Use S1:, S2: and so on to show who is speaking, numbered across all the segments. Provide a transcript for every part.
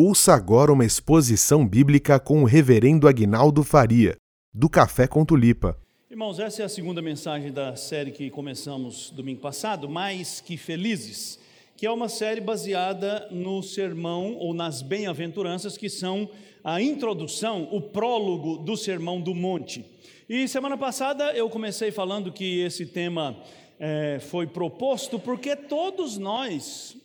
S1: Ouça agora uma exposição bíblica com o reverendo Aguinaldo Faria, do Café com Tulipa.
S2: Irmãos, essa é a segunda mensagem da série que começamos domingo passado, Mais que Felizes, que é uma série baseada no sermão ou nas bem-aventuranças, que são a introdução, o prólogo do Sermão do Monte. E semana passada eu comecei falando que esse tema é, foi proposto porque todos nós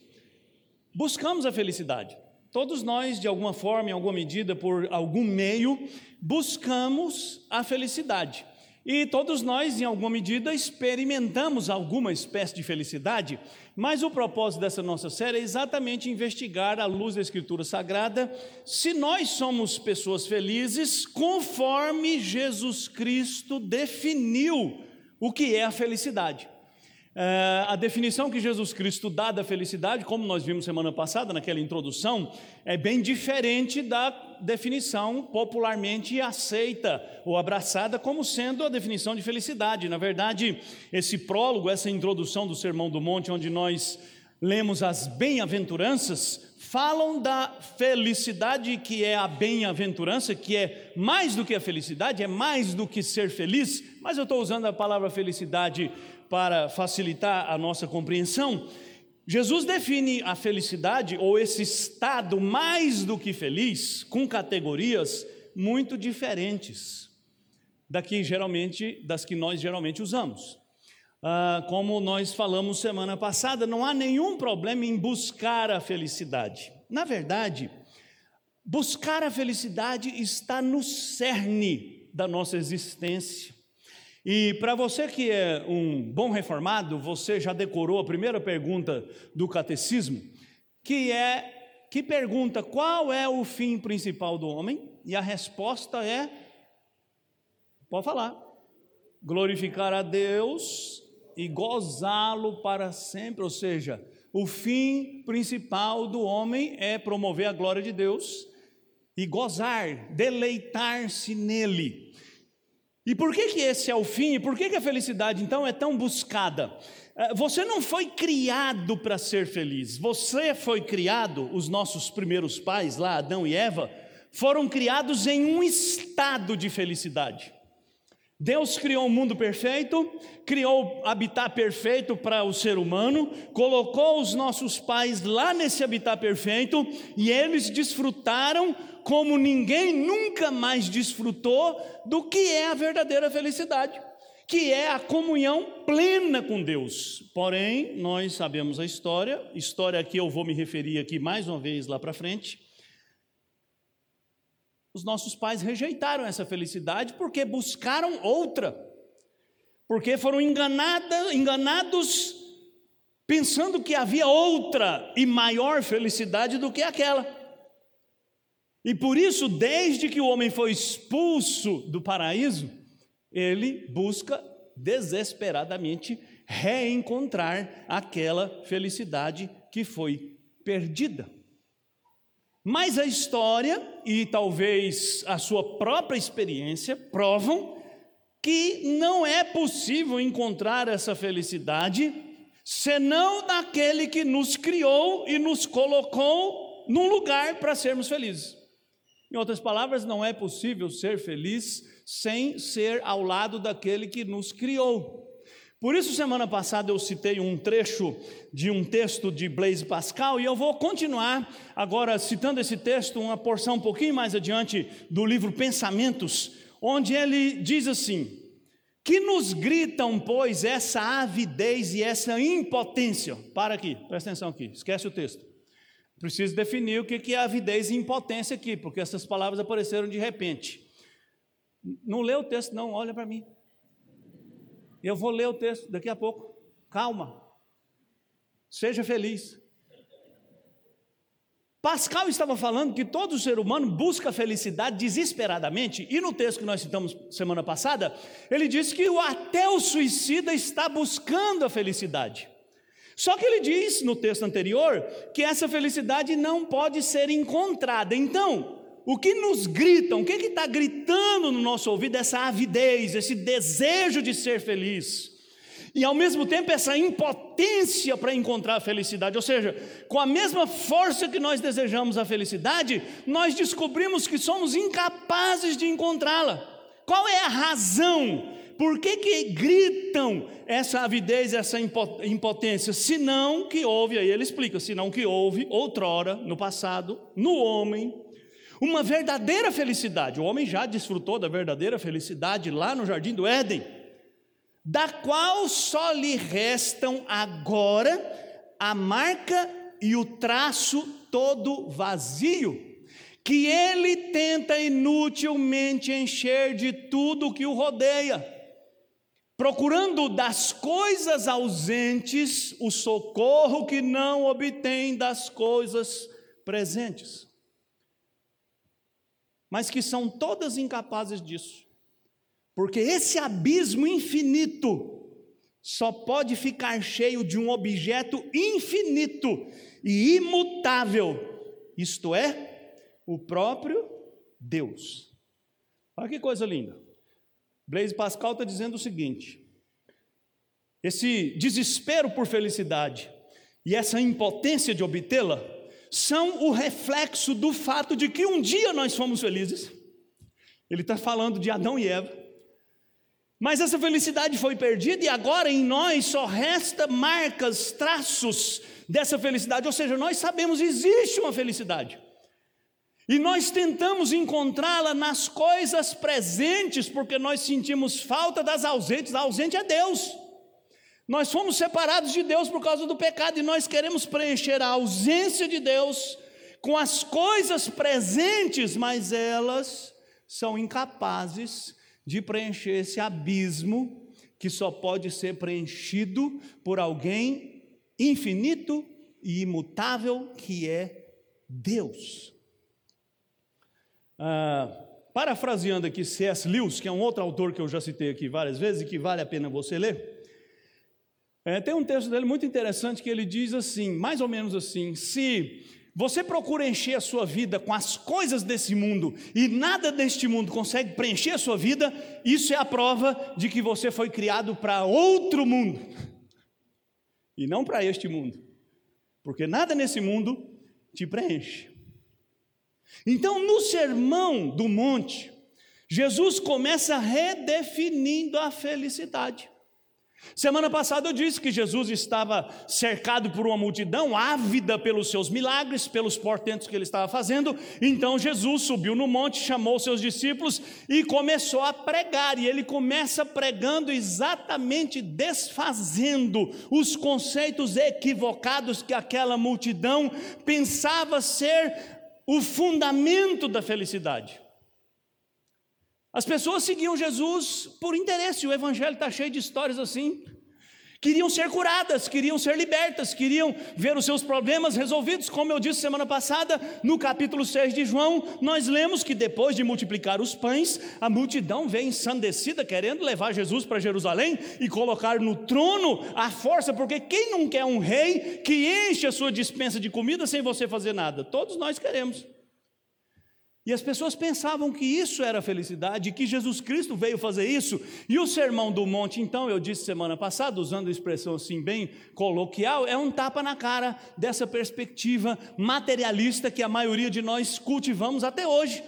S2: buscamos a felicidade. Todos nós, de alguma forma, em alguma medida, por algum meio, buscamos a felicidade. E todos nós, em alguma medida, experimentamos alguma espécie de felicidade, mas o propósito dessa nossa série é exatamente investigar, à luz da Escritura Sagrada, se nós somos pessoas felizes conforme Jesus Cristo definiu o que é a felicidade. Uh, a definição que Jesus Cristo dá da felicidade, como nós vimos semana passada naquela introdução, é bem diferente da definição popularmente aceita ou abraçada como sendo a definição de felicidade. Na verdade, esse prólogo, essa introdução do Sermão do Monte, onde nós lemos as bem-aventuranças, falam da felicidade que é a bem-aventurança, que é mais do que a felicidade, é mais do que ser feliz, mas eu estou usando a palavra felicidade para facilitar a nossa compreensão, Jesus define a felicidade ou esse estado mais do que feliz com categorias muito diferentes da que geralmente das que nós geralmente usamos. Ah, como nós falamos semana passada, não há nenhum problema em buscar a felicidade. Na verdade, buscar a felicidade está no cerne da nossa existência. E para você que é um bom reformado, você já decorou a primeira pergunta do catecismo, que é que pergunta qual é o fim principal do homem? E a resposta é pode falar. Glorificar a Deus e gozá-lo para sempre, ou seja, o fim principal do homem é promover a glória de Deus e gozar, deleitar-se nele. E por que, que esse é o fim? E por que, que a felicidade então é tão buscada? É, você não foi criado para ser feliz, você foi criado, os nossos primeiros pais, lá, Adão e Eva, foram criados em um estado de felicidade. Deus criou um mundo perfeito, criou habitat perfeito para o ser humano, colocou os nossos pais lá nesse habitat perfeito e eles desfrutaram como ninguém nunca mais desfrutou do que é a verdadeira felicidade, que é a comunhão plena com Deus. Porém, nós sabemos a história, história que eu vou me referir aqui mais uma vez lá para frente. Os nossos pais rejeitaram essa felicidade porque buscaram outra, porque foram enganada, enganados pensando que havia outra e maior felicidade do que aquela. E por isso, desde que o homem foi expulso do paraíso, ele busca desesperadamente reencontrar aquela felicidade que foi perdida. Mas a história e talvez a sua própria experiência provam que não é possível encontrar essa felicidade senão naquele que nos criou e nos colocou num lugar para sermos felizes. Em outras palavras, não é possível ser feliz sem ser ao lado daquele que nos criou. Por isso, semana passada eu citei um trecho de um texto de Blaise Pascal e eu vou continuar agora citando esse texto, uma porção um pouquinho mais adiante do livro Pensamentos, onde ele diz assim: Que nos gritam, pois, essa avidez e essa impotência? Para aqui, presta atenção aqui, esquece o texto. Preciso definir o que é avidez e impotência aqui, porque essas palavras apareceram de repente. Não lê o texto, não, olha para mim. Eu vou ler o texto daqui a pouco. Calma. Seja feliz. Pascal estava falando que todo ser humano busca felicidade desesperadamente, e no texto que nós citamos semana passada, ele disse que até o suicida está buscando a felicidade. Só que ele diz no texto anterior que essa felicidade não pode ser encontrada. Então, o que nos gritam, o que está gritando no nosso ouvido, essa avidez, esse desejo de ser feliz. E ao mesmo tempo essa impotência para encontrar a felicidade, ou seja, com a mesma força que nós desejamos a felicidade, nós descobrimos que somos incapazes de encontrá-la. Qual é a razão? Por que, que gritam essa avidez, essa impotência? Senão que houve, aí ele explica, senão que houve outrora, no passado, no homem, uma verdadeira felicidade. O homem já desfrutou da verdadeira felicidade lá no jardim do Éden da qual só lhe restam agora a marca e o traço todo vazio, que ele tenta inutilmente encher de tudo que o rodeia, procurando das coisas ausentes o socorro que não obtém das coisas presentes, mas que são todas incapazes disso. Porque esse abismo infinito só pode ficar cheio de um objeto infinito e imutável, isto é, o próprio Deus. Olha que coisa linda. Blaise Pascal está dizendo o seguinte: esse desespero por felicidade e essa impotência de obtê-la são o reflexo do fato de que um dia nós fomos felizes. Ele está falando de Adão e Eva. Mas essa felicidade foi perdida e agora em nós só resta marcas, traços dessa felicidade, ou seja, nós sabemos existe uma felicidade. E nós tentamos encontrá-la nas coisas presentes, porque nós sentimos falta das ausentes, a ausente é Deus. Nós fomos separados de Deus por causa do pecado e nós queremos preencher a ausência de Deus com as coisas presentes, mas elas são incapazes de preencher esse abismo que só pode ser preenchido por alguém infinito e imutável que é Deus. Ah, parafraseando aqui C.S. Lewis, que é um outro autor que eu já citei aqui várias vezes e que vale a pena você ler. É, tem um texto dele muito interessante que ele diz assim, mais ou menos assim: se você procura encher a sua vida com as coisas desse mundo e nada deste mundo consegue preencher a sua vida, isso é a prova de que você foi criado para outro mundo e não para este mundo, porque nada nesse mundo te preenche. Então, no sermão do monte, Jesus começa redefinindo a felicidade. Semana passada eu disse que Jesus estava cercado por uma multidão ávida pelos seus milagres, pelos portentos que ele estava fazendo. Então Jesus subiu no monte, chamou seus discípulos e começou a pregar. E ele começa pregando exatamente desfazendo os conceitos equivocados que aquela multidão pensava ser o fundamento da felicidade. As pessoas seguiam Jesus por interesse, o Evangelho está cheio de histórias assim. Queriam ser curadas, queriam ser libertas, queriam ver os seus problemas resolvidos. Como eu disse semana passada, no capítulo 6 de João, nós lemos que depois de multiplicar os pães, a multidão vem ensandecida, querendo levar Jesus para Jerusalém e colocar no trono a força, porque quem não quer um rei que enche a sua dispensa de comida sem você fazer nada? Todos nós queremos. E as pessoas pensavam que isso era felicidade, que Jesus Cristo veio fazer isso. E o sermão do monte, então, eu disse semana passada, usando a expressão assim bem coloquial, é um tapa na cara dessa perspectiva materialista que a maioria de nós cultivamos até hoje,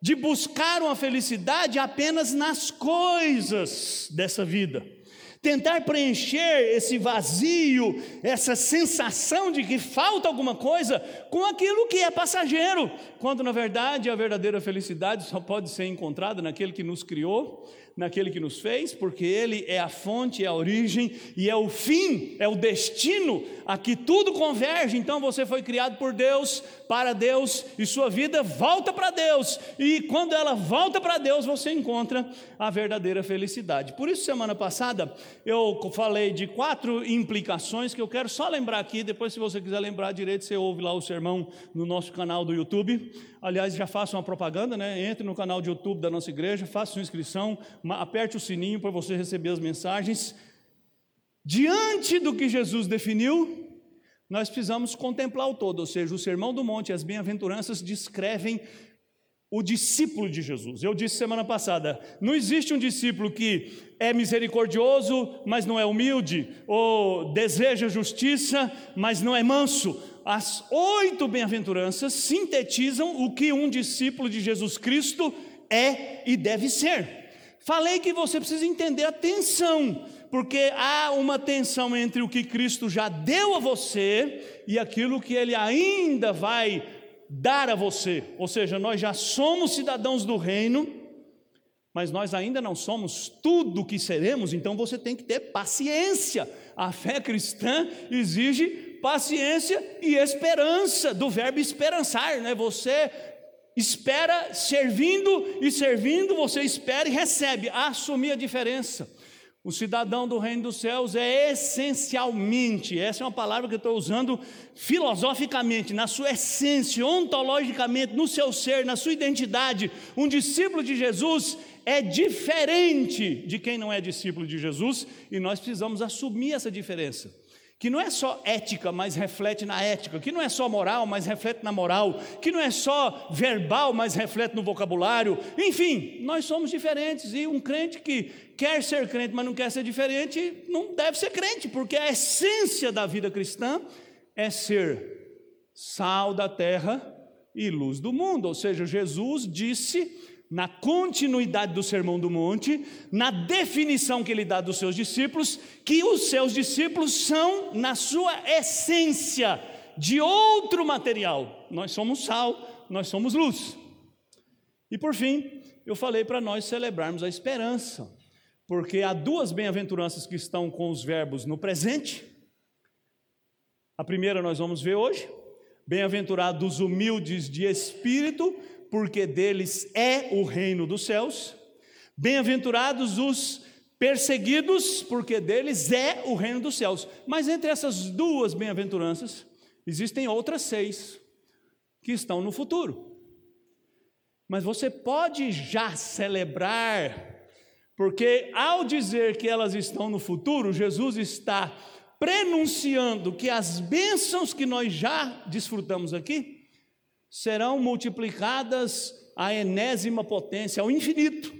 S2: de buscar uma felicidade apenas nas coisas dessa vida tentar preencher esse vazio, essa sensação de que falta alguma coisa com aquilo que é passageiro, quando na verdade a verdadeira felicidade só pode ser encontrada naquele que nos criou, naquele que nos fez, porque Ele é a fonte, é a origem e é o fim, é o destino a que tudo converge. Então você foi criado por Deus, para Deus, e sua vida volta para Deus. E quando ela volta para Deus, você encontra a verdadeira felicidade. Por isso, semana passada, eu falei de quatro implicações que eu quero só lembrar aqui. Depois, se você quiser lembrar direito, você ouve lá o sermão no nosso canal do YouTube. Aliás, já faça uma propaganda, né? Entre no canal de YouTube da nossa igreja, faça sua inscrição, aperte o sininho para você receber as mensagens. Diante do que Jesus definiu, nós precisamos contemplar o todo, ou seja, o Sermão do Monte e as bem-aventuranças descrevem o discípulo de Jesus. Eu disse semana passada: não existe um discípulo que é misericordioso, mas não é humilde, ou deseja justiça, mas não é manso. As oito bem-aventuranças sintetizam o que um discípulo de Jesus Cristo é e deve ser. Falei que você precisa entender a tensão, porque há uma tensão entre o que Cristo já deu a você e aquilo que ele ainda vai dar a você. Ou seja, nós já somos cidadãos do reino, mas nós ainda não somos tudo o que seremos, então você tem que ter paciência. A fé cristã exige paciência e esperança, do verbo esperançar, né? Você espera servindo e servindo, você espera e recebe. Assumir a diferença. O cidadão do reino dos céus é essencialmente, essa é uma palavra que eu estou usando filosoficamente, na sua essência, ontologicamente, no seu ser, na sua identidade. Um discípulo de Jesus é diferente de quem não é discípulo de Jesus e nós precisamos assumir essa diferença que não é só ética, mas reflete na ética, que não é só moral, mas reflete na moral, que não é só verbal, mas reflete no vocabulário. Enfim, nós somos diferentes e um crente que quer ser crente, mas não quer ser diferente, não deve ser crente, porque a essência da vida cristã é ser sal da terra e luz do mundo. Ou seja, Jesus disse na continuidade do Sermão do Monte, na definição que ele dá dos seus discípulos, que os seus discípulos são, na sua essência, de outro material. Nós somos sal, nós somos luz. E por fim, eu falei para nós celebrarmos a esperança, porque há duas bem-aventuranças que estão com os verbos no presente. A primeira nós vamos ver hoje. Bem-aventurados humildes de espírito, porque deles é o reino dos céus. Bem-aventurados os perseguidos, porque deles é o reino dos céus. Mas entre essas duas bem-aventuranças, existem outras seis que estão no futuro. Mas você pode já celebrar, porque ao dizer que elas estão no futuro, Jesus está prenunciando que as bênçãos que nós já desfrutamos aqui, serão multiplicadas à enésima potência, ao infinito.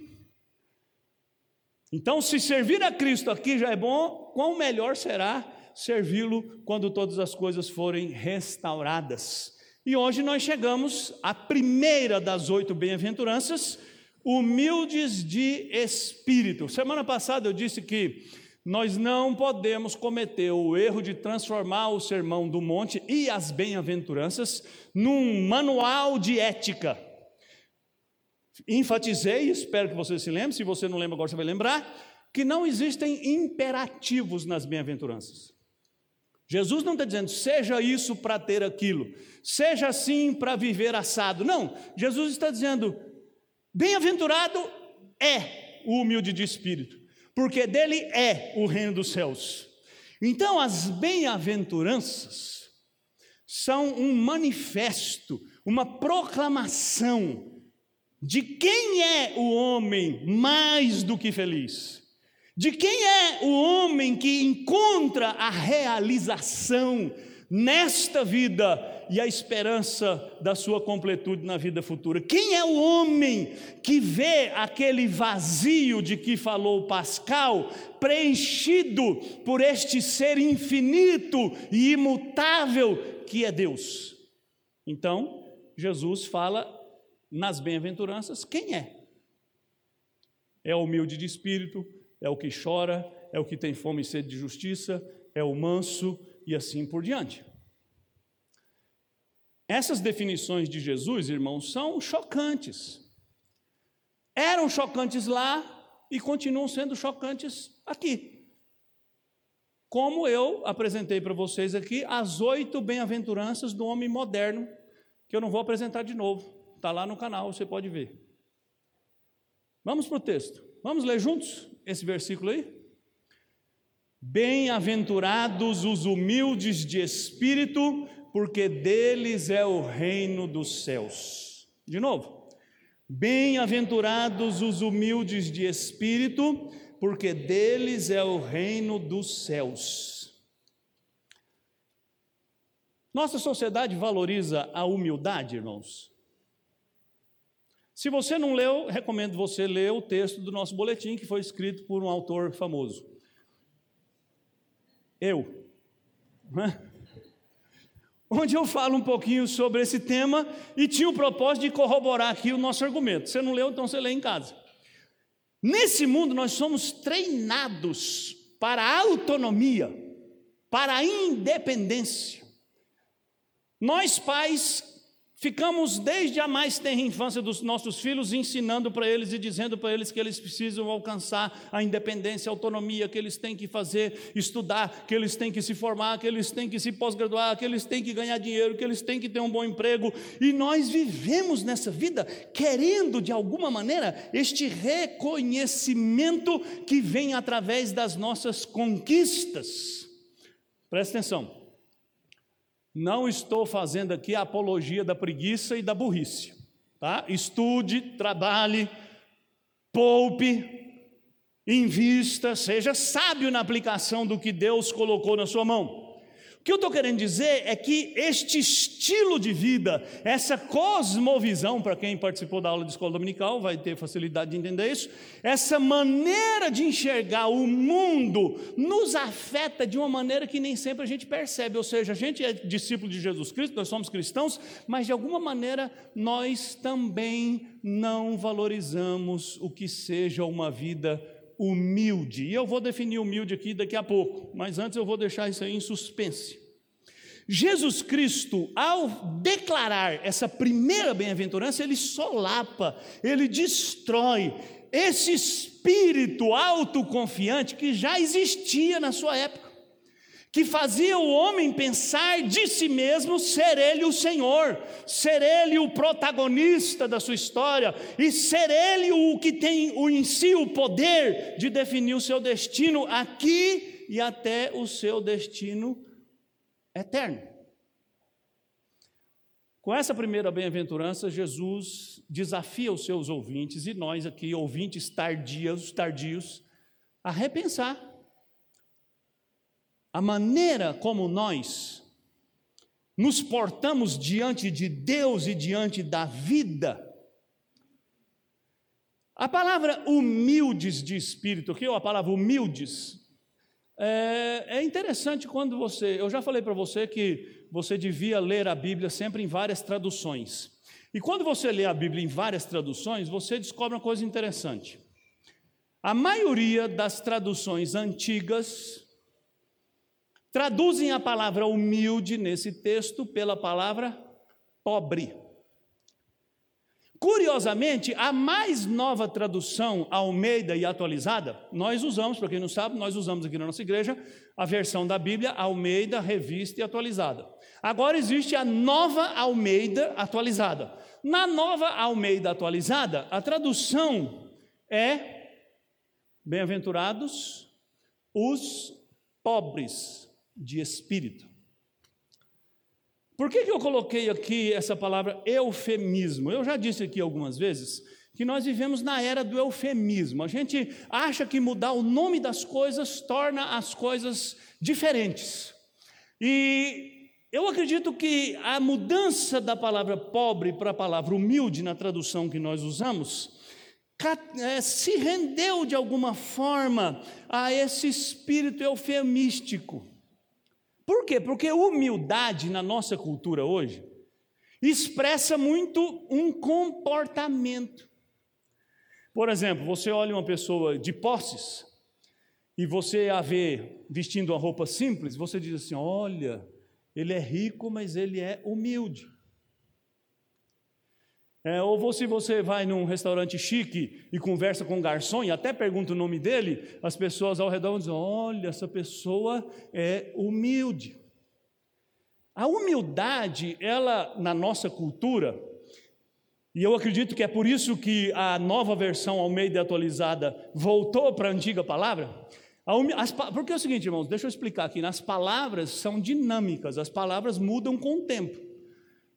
S2: Então, se servir a Cristo aqui já é bom, quão melhor será servi-lo quando todas as coisas forem restauradas. E hoje nós chegamos à primeira das oito bem-aventuranças, humildes de espírito. Semana passada eu disse que nós não podemos cometer o erro de transformar o Sermão do Monte e as bem-aventuranças num manual de ética. Enfatizei, espero que você se lembre, se você não lembra agora você vai lembrar, que não existem imperativos nas bem-aventuranças. Jesus não está dizendo, seja isso para ter aquilo, seja assim para viver assado. Não, Jesus está dizendo, bem-aventurado é o humilde de espírito porque dele é o reino dos céus. Então, as bem-aventuranças são um manifesto, uma proclamação de quem é o homem mais do que feliz, de quem é o homem que encontra a realização nesta vida e a esperança da sua completude na vida futura. Quem é o homem que vê aquele vazio de que falou Pascal, preenchido por este ser infinito e imutável que é Deus? Então, Jesus fala nas bem-aventuranças quem é. É o humilde de espírito, é o que chora, é o que tem fome e sede de justiça, é o manso e assim por diante. Essas definições de Jesus, irmãos, são chocantes. Eram chocantes lá e continuam sendo chocantes aqui. Como eu apresentei para vocês aqui as oito bem-aventuranças do homem moderno, que eu não vou apresentar de novo, está lá no canal, você pode ver. Vamos para o texto, vamos ler juntos esse versículo aí? Bem-aventurados os humildes de espírito, porque deles é o reino dos céus. De novo, bem-aventurados os humildes de espírito, porque deles é o reino dos céus. Nossa sociedade valoriza a humildade, irmãos. Se você não leu, recomendo você ler o texto do nosso boletim, que foi escrito por um autor famoso. Eu. Né? Onde eu falo um pouquinho sobre esse tema e tinha o propósito de corroborar aqui o nosso argumento. Você não leu, então você lê em casa. Nesse mundo nós somos treinados para a autonomia, para a independência. Nós pais Ficamos desde a mais tenra infância dos nossos filhos ensinando para eles e dizendo para eles que eles precisam alcançar a independência, a autonomia, que eles têm que fazer, estudar, que eles têm que se formar, que eles têm que se pós-graduar, que eles têm que ganhar dinheiro, que eles têm que ter um bom emprego. E nós vivemos nessa vida querendo, de alguma maneira, este reconhecimento que vem através das nossas conquistas. Presta atenção. Não estou fazendo aqui a apologia da preguiça e da burrice. Tá? Estude, trabalhe, poupe, invista, seja sábio na aplicação do que Deus colocou na sua mão. O que eu estou querendo dizer é que este estilo de vida, essa cosmovisão, para quem participou da aula de escola dominical vai ter facilidade de entender isso, essa maneira de enxergar o mundo nos afeta de uma maneira que nem sempre a gente percebe. Ou seja, a gente é discípulo de Jesus Cristo, nós somos cristãos, mas de alguma maneira nós também não valorizamos o que seja uma vida humilde. E eu vou definir humilde aqui daqui a pouco, mas antes eu vou deixar isso aí em suspense. Jesus Cristo, ao declarar essa primeira bem-aventurança, ele solapa, ele destrói esse espírito autoconfiante que já existia na sua época que fazia o homem pensar de si mesmo ser ele o Senhor, ser ele o protagonista da sua história e ser ele o que tem em si o poder de definir o seu destino aqui e até o seu destino eterno. Com essa primeira bem-aventurança, Jesus desafia os seus ouvintes e nós aqui, ouvintes tardios, tardios, a repensar a maneira como nós nos portamos diante de Deus e diante da vida. A palavra humildes de espírito, que é a palavra humildes, é, é interessante quando você. Eu já falei para você que você devia ler a Bíblia sempre em várias traduções. E quando você lê a Bíblia em várias traduções, você descobre uma coisa interessante. A maioria das traduções antigas Traduzem a palavra humilde nesse texto pela palavra pobre. Curiosamente, a mais nova tradução Almeida e atualizada, nós usamos, para quem não sabe, nós usamos aqui na nossa igreja a versão da Bíblia Almeida, revista e atualizada. Agora existe a nova Almeida atualizada. Na nova Almeida atualizada, a tradução é: Bem-aventurados os pobres de espírito. Por que, que eu coloquei aqui essa palavra eufemismo? Eu já disse aqui algumas vezes que nós vivemos na era do eufemismo. A gente acha que mudar o nome das coisas torna as coisas diferentes. E eu acredito que a mudança da palavra pobre para a palavra humilde na tradução que nós usamos é, se rendeu de alguma forma a esse espírito eufemístico. Por quê? Porque humildade na nossa cultura hoje expressa muito um comportamento. Por exemplo, você olha uma pessoa de posses e você a vê vestindo uma roupa simples, você diz assim: olha, ele é rico, mas ele é humilde. É, ou se você vai num restaurante chique e conversa com um garçom e até pergunta o nome dele, as pessoas ao redor vão dizer: olha, essa pessoa é humilde. A humildade, ela, na nossa cultura, e eu acredito que é por isso que a nova versão Almeida atualizada voltou para a antiga palavra. As, porque é o seguinte, irmãos, deixa eu explicar aqui: as palavras são dinâmicas, as palavras mudam com o tempo.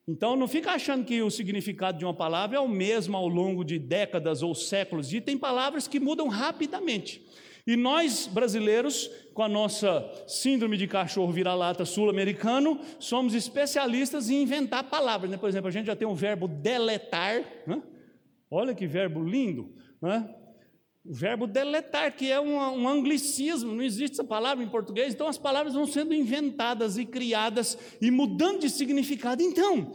S2: Então não fica achando que o significado de uma palavra é o mesmo ao longo de décadas ou séculos, e tem palavras que mudam rapidamente. E nós, brasileiros, com a nossa síndrome de cachorro vira-lata sul-americano, somos especialistas em inventar palavras. Né? Por exemplo, a gente já tem o verbo deletar, né? Olha que verbo lindo, né? O verbo deletar, que é um, um, anglicismo, não existe essa palavra em português, então as palavras vão sendo inventadas e criadas e mudando de significado. Então,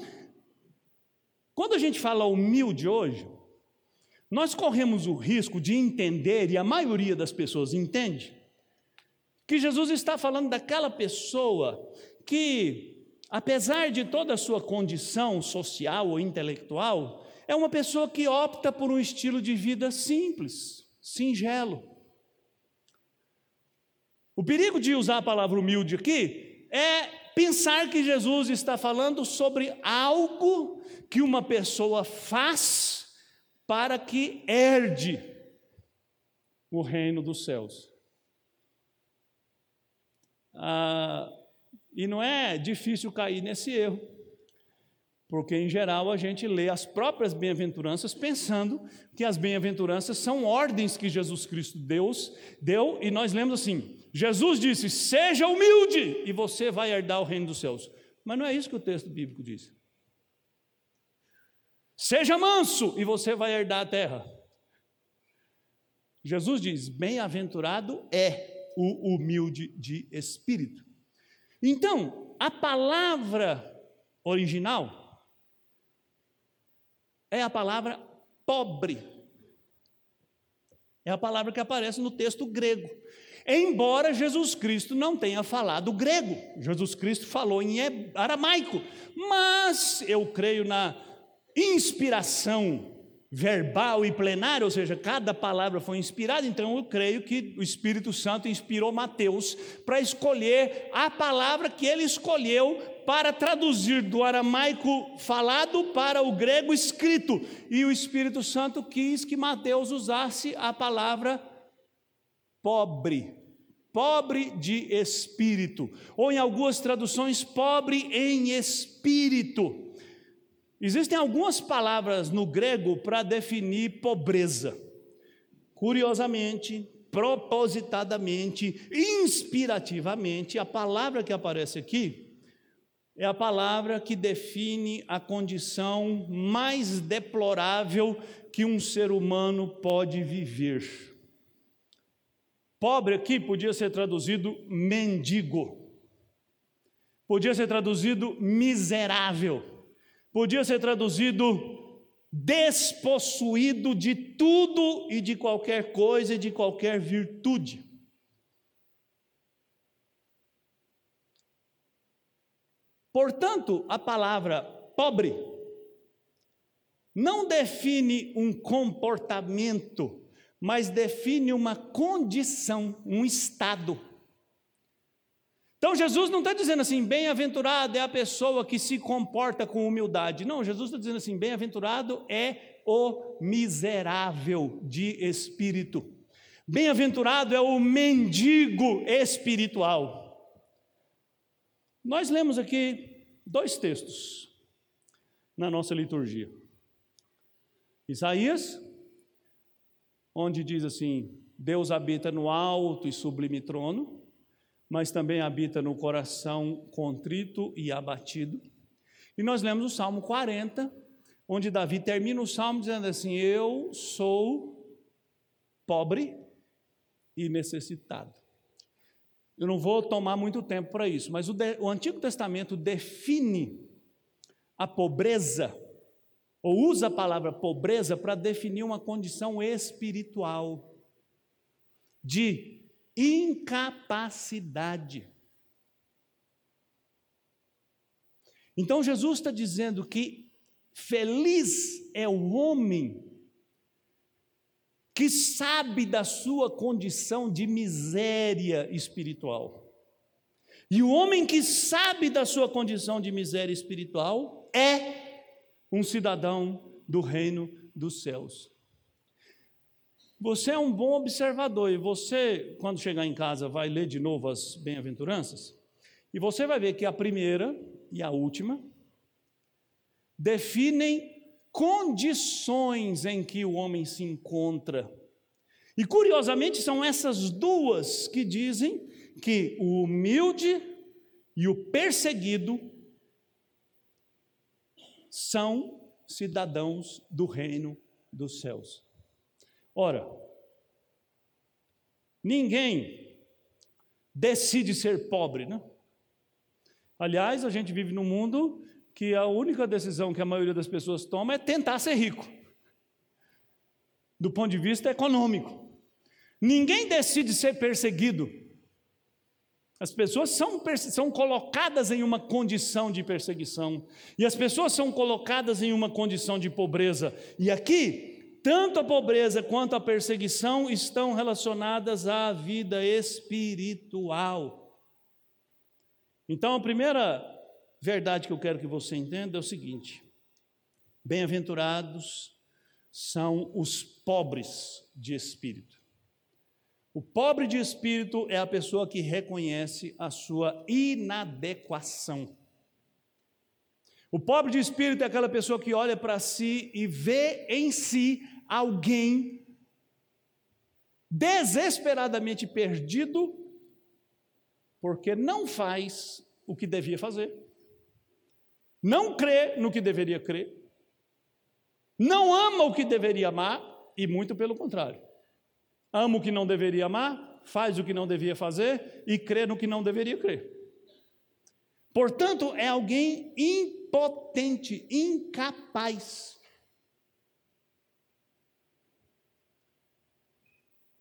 S2: quando a gente fala humilde hoje, nós corremos o risco de entender, e a maioria das pessoas entende, que Jesus está falando daquela pessoa que, apesar de toda a sua condição social ou intelectual, é uma pessoa que opta por um estilo de vida simples, singelo. O perigo de usar a palavra humilde aqui é pensar que Jesus está falando sobre algo que uma pessoa faz para que herde o reino dos céus. Ah, e não é difícil cair nesse erro, porque em geral a gente lê as próprias bem-aventuranças pensando que as bem-aventuranças são ordens que Jesus Cristo Deus deu, e nós lemos assim: Jesus disse: "Seja humilde e você vai herdar o reino dos céus". Mas não é isso que o texto bíblico diz. Seja manso e você vai herdar a terra. Jesus diz: Bem-aventurado é o humilde de espírito. Então, a palavra original é a palavra pobre. É a palavra que aparece no texto grego. Embora Jesus Cristo não tenha falado grego, Jesus Cristo falou em aramaico, mas eu creio na inspiração verbal e plenária, ou seja, cada palavra foi inspirada, então eu creio que o Espírito Santo inspirou Mateus para escolher a palavra que ele escolheu para traduzir do aramaico falado para o grego escrito. E o Espírito Santo quis que Mateus usasse a palavra pobre. Pobre de espírito, ou em algumas traduções, pobre em espírito. Existem algumas palavras no grego para definir pobreza. Curiosamente, propositadamente, inspirativamente, a palavra que aparece aqui é a palavra que define a condição mais deplorável que um ser humano pode viver. Pobre aqui podia ser traduzido mendigo, podia ser traduzido miserável podia ser traduzido despossuído de tudo e de qualquer coisa e de qualquer virtude. Portanto, a palavra pobre não define um comportamento, mas define uma condição, um estado. Então Jesus não está dizendo assim, bem-aventurado é a pessoa que se comporta com humildade. Não, Jesus está dizendo assim, bem-aventurado é o miserável de espírito. Bem-aventurado é o mendigo espiritual. Nós lemos aqui dois textos na nossa liturgia. Isaías, onde diz assim: Deus habita no alto e sublime trono mas também habita no coração contrito e abatido. E nós lemos o Salmo 40, onde Davi termina o salmo dizendo assim: Eu sou pobre e necessitado. Eu não vou tomar muito tempo para isso, mas o, de, o Antigo Testamento define a pobreza, ou usa a palavra pobreza para definir uma condição espiritual de incapacidade. Então Jesus está dizendo que feliz é o homem que sabe da sua condição de miséria espiritual. E o homem que sabe da sua condição de miséria espiritual é um cidadão do reino dos céus. Você é um bom observador e você, quando chegar em casa, vai ler de novo as bem-aventuranças e você vai ver que a primeira e a última definem condições em que o homem se encontra. E curiosamente são essas duas que dizem que o humilde e o perseguido são cidadãos do reino dos céus. Ora, ninguém decide ser pobre, né? Aliás, a gente vive num mundo que a única decisão que a maioria das pessoas toma é tentar ser rico, do ponto de vista econômico. Ninguém decide ser perseguido. As pessoas são, são colocadas em uma condição de perseguição, e as pessoas são colocadas em uma condição de pobreza. E aqui, tanto a pobreza quanto a perseguição estão relacionadas à vida espiritual. Então, a primeira verdade que eu quero que você entenda é o seguinte: bem-aventurados são os pobres de espírito. O pobre de espírito é a pessoa que reconhece a sua inadequação. O pobre de espírito é aquela pessoa que olha para si e vê em si alguém desesperadamente perdido, porque não faz o que devia fazer não crê no que deveria crer, não ama o que deveria amar, e muito pelo contrário. Ama o que não deveria amar, faz o que não devia fazer e crê no que não deveria crer. Portanto, é alguém impotente, incapaz.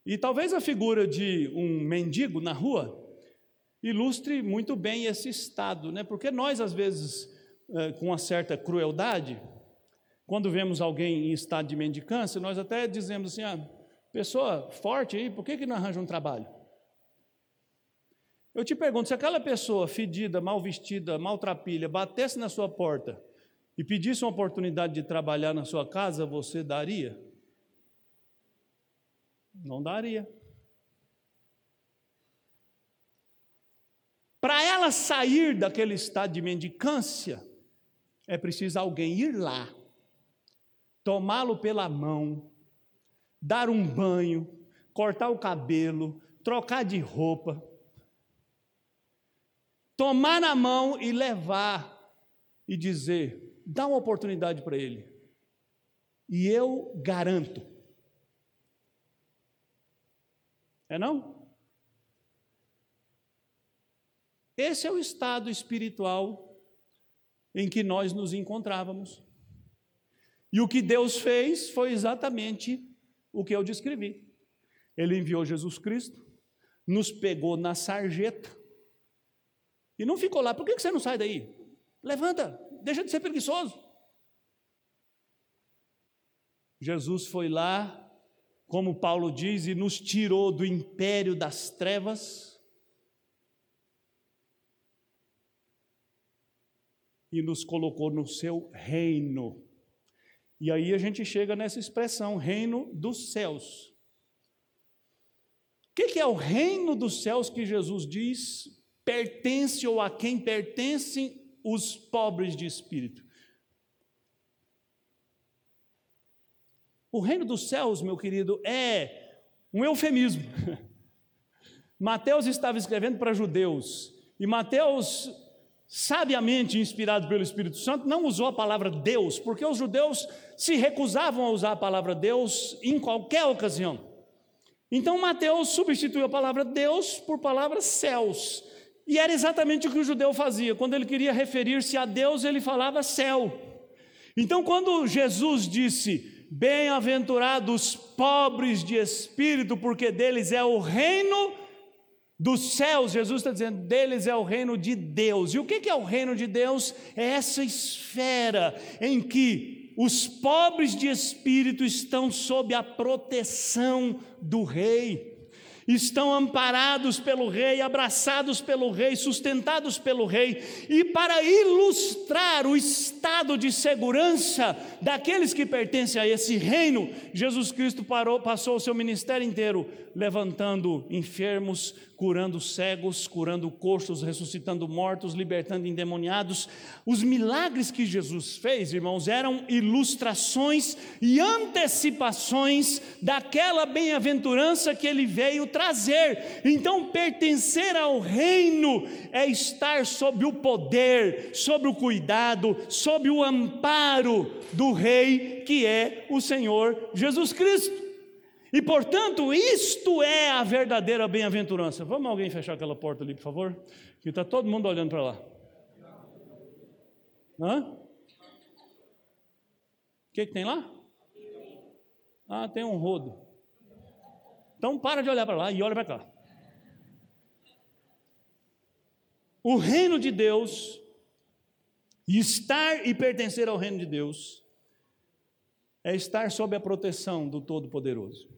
S2: E talvez a figura de um mendigo na rua ilustre muito bem esse estado, né? Porque nós às vezes é, com uma certa crueldade, quando vemos alguém em estado de mendicância, nós até dizemos assim: ah, pessoa forte aí, por que, que não arranja um trabalho? Eu te pergunto: se aquela pessoa fedida, mal vestida, maltrapilha, batesse na sua porta e pedisse uma oportunidade de trabalhar na sua casa, você daria? Não daria. Para ela sair daquele estado de mendicância, é preciso alguém ir lá, tomá-lo pela mão, dar um banho, cortar o cabelo, trocar de roupa, tomar na mão e levar e dizer: dá uma oportunidade para ele. E eu garanto. É não? Esse é o estado espiritual em que nós nos encontrávamos. E o que Deus fez foi exatamente o que eu descrevi. Ele enviou Jesus Cristo, nos pegou na sarjeta e não ficou lá. Por que você não sai daí? Levanta, deixa de ser preguiçoso. Jesus foi lá, como Paulo diz, e nos tirou do império das trevas e nos colocou no seu reino. E aí a gente chega nessa expressão, reino dos céus. O que é o reino dos céus que Jesus diz pertence ou a quem pertencem os pobres de espírito? O reino dos céus, meu querido, é um eufemismo. Mateus estava escrevendo para judeus, e Mateus sabiamente inspirado pelo Espírito Santo, não usou a palavra Deus, porque os judeus se recusavam a usar a palavra Deus em qualquer ocasião. Então Mateus substituiu a palavra Deus por palavra céus. E era exatamente o que o judeu fazia. Quando ele queria referir-se a Deus, ele falava céu. Então, quando Jesus disse: Bem-aventurados pobres de espírito, porque deles é o reino dos céus, Jesus está dizendo, deles é o reino de Deus. E o que é o reino de Deus? É essa esfera em que os pobres de espírito estão sob a proteção do Rei estão amparados pelo rei, abraçados pelo rei, sustentados pelo rei, e para ilustrar o estado de segurança daqueles que pertencem a esse reino, Jesus Cristo parou, passou o seu ministério inteiro levantando enfermos, curando cegos, curando coxos, ressuscitando mortos, libertando endemoniados. Os milagres que Jesus fez, irmãos, eram ilustrações e antecipações daquela bem-aventurança que ele veio trazer. Então, pertencer ao reino é estar sob o poder, sob o cuidado, sob o amparo do Rei que é o Senhor Jesus Cristo. E portanto, isto é a verdadeira bem-aventurança. Vamos alguém fechar aquela porta ali, por favor? Que está todo mundo olhando para lá. Hã? O que, que tem lá? Ah, tem um rodo. Então para de olhar para lá e olha para cá. O reino de Deus, estar e pertencer ao reino de Deus, é estar sob a proteção do Todo-Poderoso.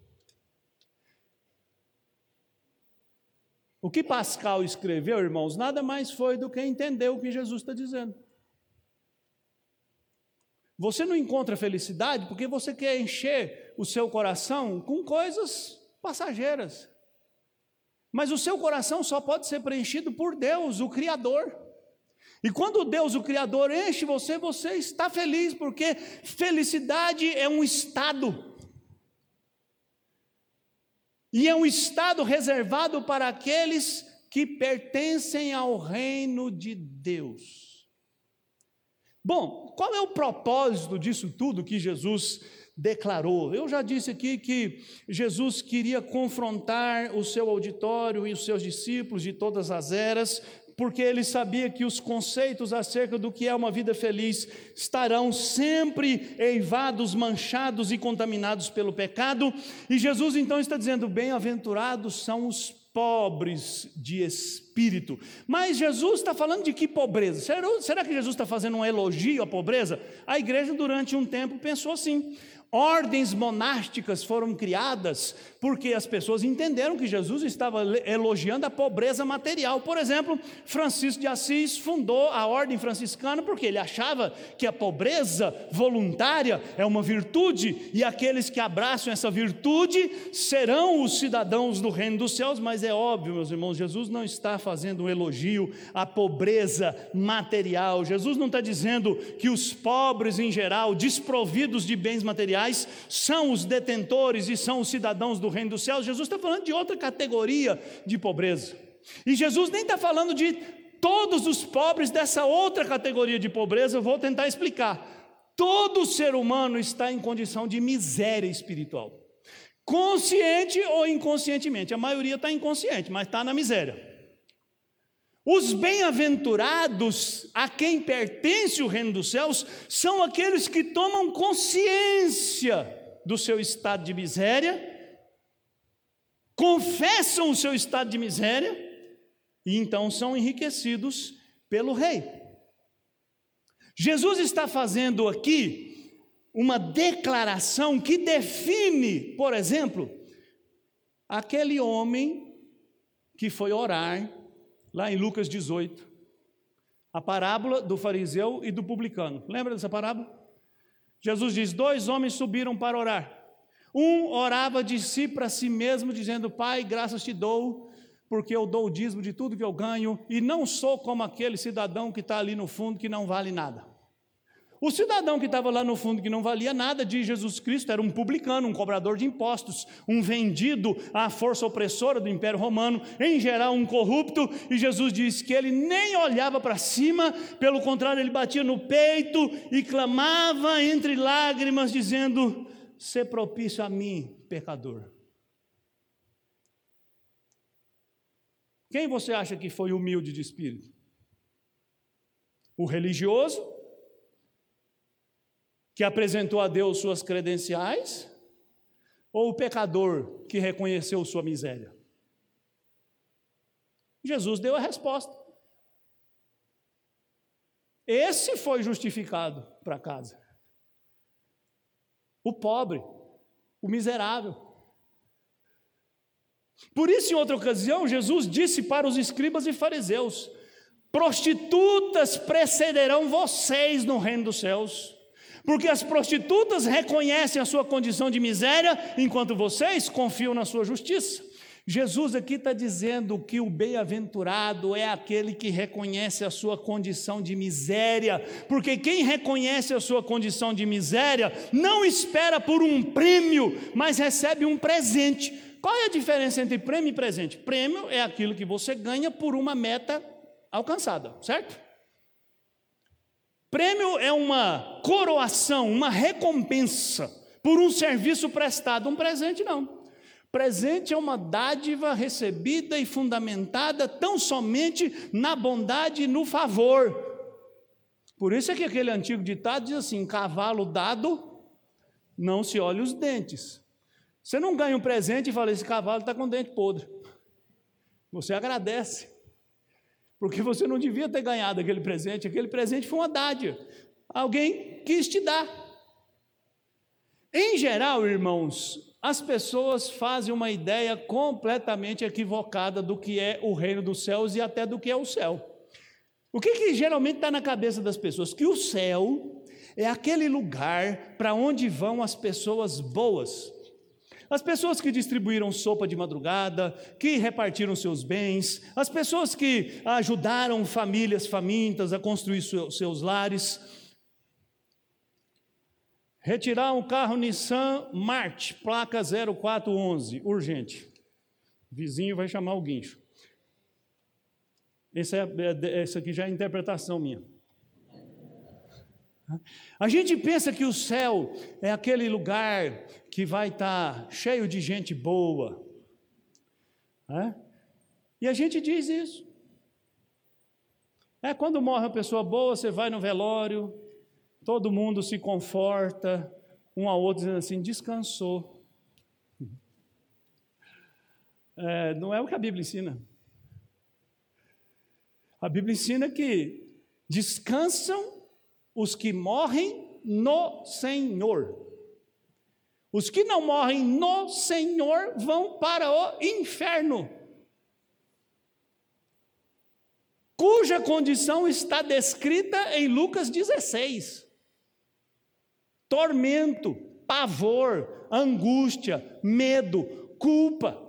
S2: O que Pascal escreveu, irmãos, nada mais foi do que entender o que Jesus está dizendo. Você não encontra felicidade porque você quer encher o seu coração com coisas passageiras. Mas o seu coração só pode ser preenchido por Deus, o Criador. E quando Deus, o Criador, enche você, você está feliz, porque felicidade é um estado. E é um estado reservado para aqueles que pertencem ao reino de Deus. Bom, qual é o propósito disso tudo que Jesus declarou? Eu já disse aqui que Jesus queria confrontar o seu auditório e os seus discípulos de todas as eras, porque ele sabia que os conceitos acerca do que é uma vida feliz estarão sempre eivados, manchados e contaminados pelo pecado, e Jesus então está dizendo: bem-aventurados são os pobres de espírito. Mas Jesus está falando de que pobreza? Será, será que Jesus está fazendo um elogio à pobreza? A igreja, durante um tempo, pensou assim. Ordens monásticas foram criadas porque as pessoas entenderam que Jesus estava elogiando a pobreza material. Por exemplo, Francisco de Assis fundou a ordem franciscana porque ele achava que a pobreza voluntária é uma virtude e aqueles que abraçam essa virtude serão os cidadãos do reino dos céus. Mas é óbvio, meus irmãos, Jesus não está fazendo um elogio à pobreza material. Jesus não está dizendo que os pobres em geral, desprovidos de bens materiais, são os detentores e são os cidadãos do reino dos céus, Jesus está falando de outra categoria de pobreza. E Jesus nem está falando de todos os pobres dessa outra categoria de pobreza, eu vou tentar explicar. Todo ser humano está em condição de miséria espiritual, consciente ou inconscientemente. A maioria está inconsciente, mas está na miséria. Os bem-aventurados, a quem pertence o reino dos céus, são aqueles que tomam consciência do seu estado de miséria confessam o seu estado de miséria e então são enriquecidos pelo rei. Jesus está fazendo aqui uma declaração que define, por exemplo, aquele homem que foi orar lá em Lucas 18, a parábola do fariseu e do publicano. Lembra dessa parábola? Jesus diz: Dois homens subiram para orar. Um orava de si para si mesmo, dizendo: Pai, graças te dou, porque eu dou o dízimo de tudo que eu ganho, e não sou como aquele cidadão que está ali no fundo que não vale nada. O cidadão que estava lá no fundo que não valia nada de Jesus Cristo era um publicano, um cobrador de impostos, um vendido à força opressora do Império Romano, em geral um corrupto, e Jesus disse que ele nem olhava para cima, pelo contrário, ele batia no peito e clamava entre lágrimas, dizendo: ser propício a mim, pecador? Quem você acha que foi humilde de espírito? O religioso, que apresentou a Deus suas credenciais, ou o pecador que reconheceu sua miséria? Jesus deu a resposta. Esse foi justificado para casa o pobre, o miserável. Por isso, em outra ocasião, Jesus disse para os escribas e fariseus: prostitutas precederão vocês no reino dos céus, porque as prostitutas reconhecem a sua condição de miséria, enquanto vocês confiam na sua justiça. Jesus aqui está dizendo que o bem-aventurado é aquele que reconhece a sua condição de miséria, porque quem reconhece a sua condição de miséria não espera por um prêmio, mas recebe um presente. Qual é a diferença entre prêmio e presente? Prêmio é aquilo que você ganha por uma meta alcançada, certo? Prêmio é uma coroação, uma recompensa por um serviço prestado. Um presente não. Presente é uma dádiva recebida e fundamentada tão somente na bondade e no favor. Por isso é que aquele antigo ditado diz assim: cavalo dado, não se olha os dentes. Você não ganha um presente e fala: esse cavalo está com dente podre. Você agradece. Porque você não devia ter ganhado aquele presente, aquele presente foi uma dádiva. Alguém quis te dar. Em geral, irmãos, as pessoas fazem uma ideia completamente equivocada do que é o reino dos céus e até do que é o céu. O que, que geralmente está na cabeça das pessoas? Que o céu é aquele lugar para onde vão as pessoas boas, as pessoas que distribuíram sopa de madrugada, que repartiram seus bens, as pessoas que ajudaram famílias famintas a construir seus lares. Retirar um carro Nissan Marte, placa 0411, urgente. O vizinho vai chamar o guincho. Esse, é, é, esse aqui já é a interpretação minha. A gente pensa que o céu é aquele lugar que vai estar cheio de gente boa. Né? E a gente diz isso. É quando morre uma pessoa boa, você vai no velório, todo mundo se conforta, um ao outro dizendo assim: descansou. É, não é o que a Bíblia ensina. A Bíblia ensina que descansam os que morrem no Senhor. Os que não morrem no Senhor vão para o inferno, cuja condição está descrita em Lucas 16: tormento, pavor, angústia, medo, culpa.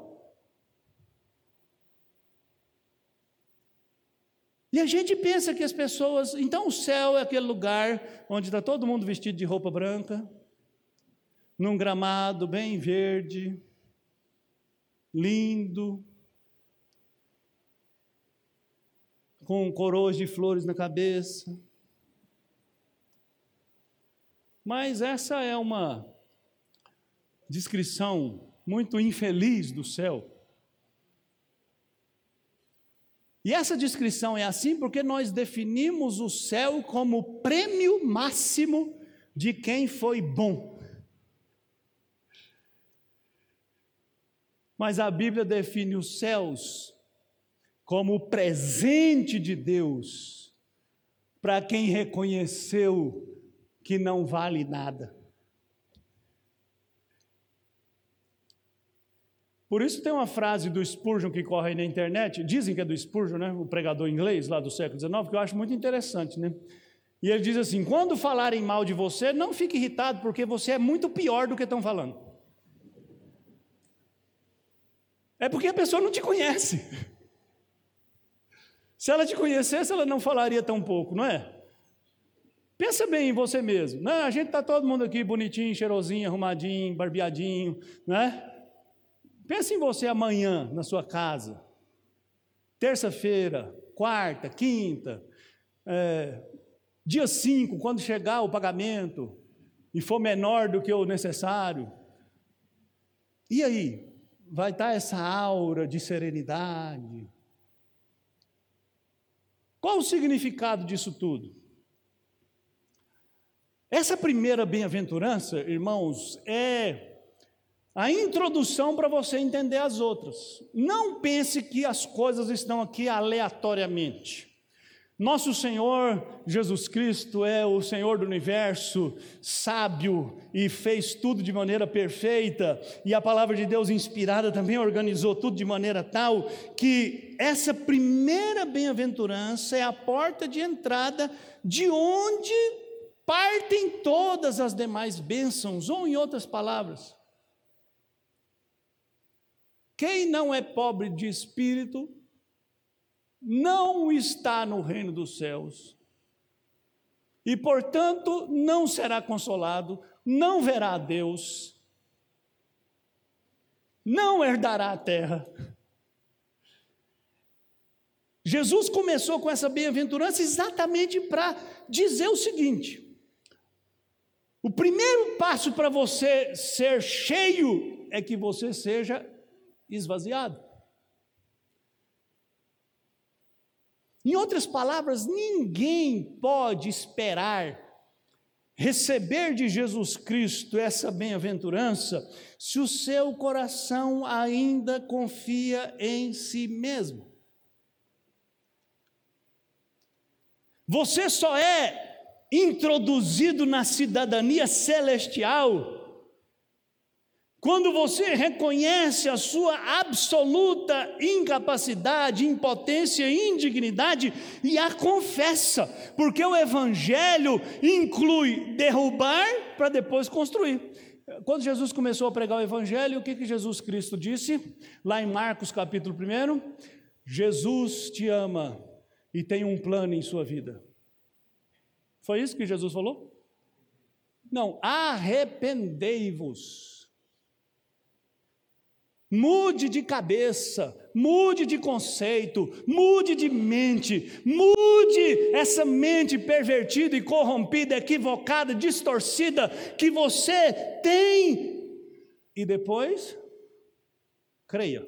S2: E a gente pensa que as pessoas. Então, o céu é aquele lugar onde está todo mundo vestido de roupa branca, num gramado bem verde, lindo, com coroas de flores na cabeça. Mas essa é uma descrição muito infeliz do céu. E essa descrição é assim porque nós definimos o céu como o prêmio máximo de quem foi bom. Mas a Bíblia define os céus como o presente de Deus para quem reconheceu que não vale nada. Por isso tem uma frase do Spurgeon que corre aí na internet, dizem que é do Spurgeon, né, o pregador inglês lá do século XIX, que eu acho muito interessante, né? E ele diz assim: quando falarem mal de você, não fique irritado, porque você é muito pior do que estão falando. É porque a pessoa não te conhece. Se ela te conhecesse, ela não falaria tão pouco, não é? Pensa bem em você mesmo. Não, a gente está todo mundo aqui bonitinho, cheirosinho, arrumadinho, barbeadinho, né? Pense em você amanhã na sua casa, terça-feira, quarta, quinta, é, dia 5, quando chegar o pagamento e for menor do que o necessário. E aí? Vai estar essa aura de serenidade? Qual o significado disso tudo? Essa primeira bem-aventurança, irmãos, é a introdução para você entender as outras. Não pense que as coisas estão aqui aleatoriamente. Nosso Senhor Jesus Cristo é o Senhor do universo, sábio e fez tudo de maneira perfeita, e a palavra de Deus inspirada também organizou tudo de maneira tal que essa primeira bem-aventurança é a porta de entrada de onde partem todas as demais bênçãos, ou em outras palavras, quem não é pobre de espírito não está no reino dos céus. E, portanto, não será consolado, não verá a Deus, não herdará a terra. Jesus começou com essa bem-aventurança exatamente para dizer o seguinte: o primeiro passo para você ser cheio é que você seja esvaziado. Em outras palavras, ninguém pode esperar receber de Jesus Cristo essa bem-aventurança se o seu coração ainda confia em si mesmo. Você só é introduzido na cidadania celestial quando você reconhece a sua absoluta incapacidade, impotência, indignidade e a confessa, porque o Evangelho inclui derrubar para depois construir. Quando Jesus começou a pregar o Evangelho, o que, que Jesus Cristo disse? Lá em Marcos capítulo 1: Jesus te ama e tem um plano em sua vida. Foi isso que Jesus falou? Não, arrependei-vos Mude de cabeça, mude de conceito, mude de mente, mude essa mente pervertida e corrompida, equivocada, distorcida que você tem. E depois, creia.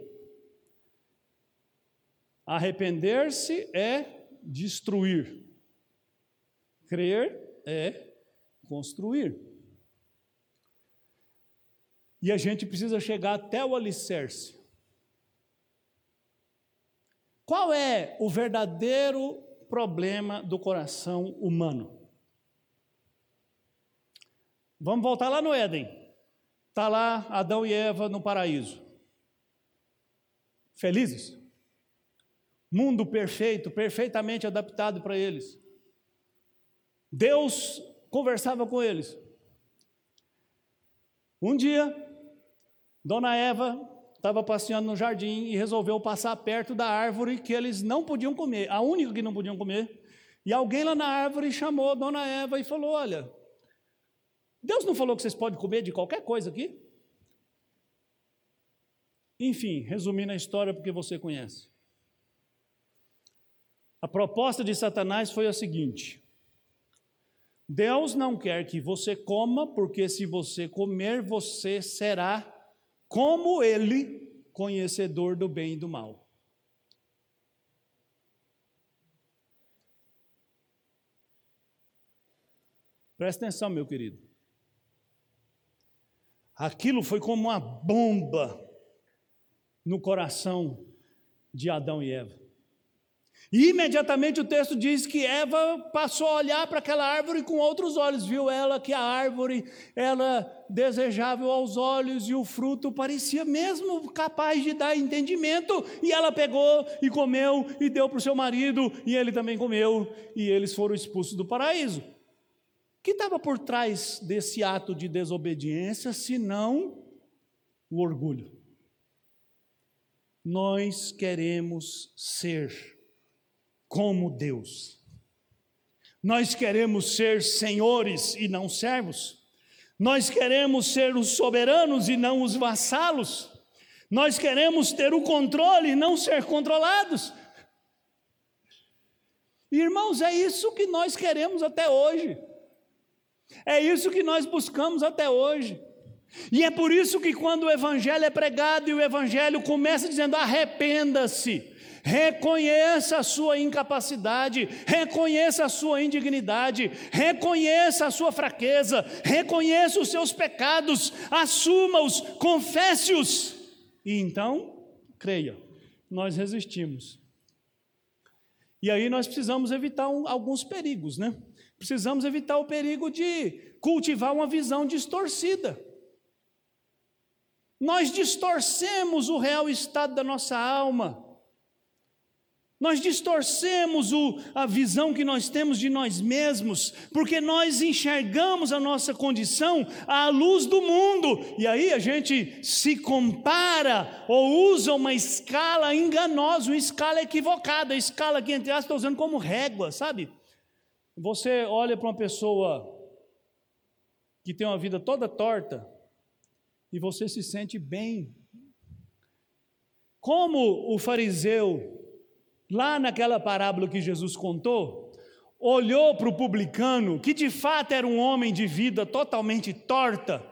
S2: Arrepender-se é destruir, crer é construir. E a gente precisa chegar até o alicerce. Qual é o verdadeiro problema do coração humano? Vamos voltar lá no Éden. Está lá Adão e Eva no paraíso. Felizes. Mundo perfeito, perfeitamente adaptado para eles. Deus conversava com eles. Um dia, Dona Eva estava passeando no jardim e resolveu passar perto da árvore que eles não podiam comer, a única que não podiam comer. E alguém lá na árvore chamou Dona Eva e falou: Olha, Deus não falou que vocês podem comer de qualquer coisa aqui? Enfim, resumindo a história porque você conhece. A proposta de Satanás foi a seguinte: Deus não quer que você coma, porque se você comer, você será como ele, conhecedor do bem e do mal. Presta atenção, meu querido. Aquilo foi como uma bomba no coração de Adão e Eva. E imediatamente o texto diz que Eva passou a olhar para aquela árvore com outros olhos, viu ela que a árvore era desejável aos olhos e o fruto parecia mesmo capaz de dar entendimento, e ela pegou e comeu e deu para o seu marido, e ele também comeu, e eles foram expulsos do paraíso. O que estava por trás desse ato de desobediência, senão o orgulho? Nós queremos ser como Deus. Nós queremos ser senhores e não servos. Nós queremos ser os soberanos e não os vassalos. Nós queremos ter o controle e não ser controlados. Irmãos, é isso que nós queremos até hoje. É isso que nós buscamos até hoje. E é por isso que quando o evangelho é pregado e o evangelho começa dizendo arrependa-se, Reconheça a sua incapacidade, reconheça a sua indignidade, reconheça a sua fraqueza, reconheça os seus pecados, assuma-os, confesse-os, e então, creia, nós resistimos. E aí nós precisamos evitar um, alguns perigos, né? Precisamos evitar o perigo de cultivar uma visão distorcida. Nós distorcemos o real estado da nossa alma nós distorcemos o, a visão que nós temos de nós mesmos, porque nós enxergamos a nossa condição à luz do mundo, e aí a gente se compara ou usa uma escala enganosa, uma escala equivocada, a escala que, entre aspas, estou usando como régua, sabe? Você olha para uma pessoa que tem uma vida toda torta, e você se sente bem Como o fariseu, lá naquela parábola que Jesus contou, olhou para o publicano, que de fato era um homem de vida totalmente torta,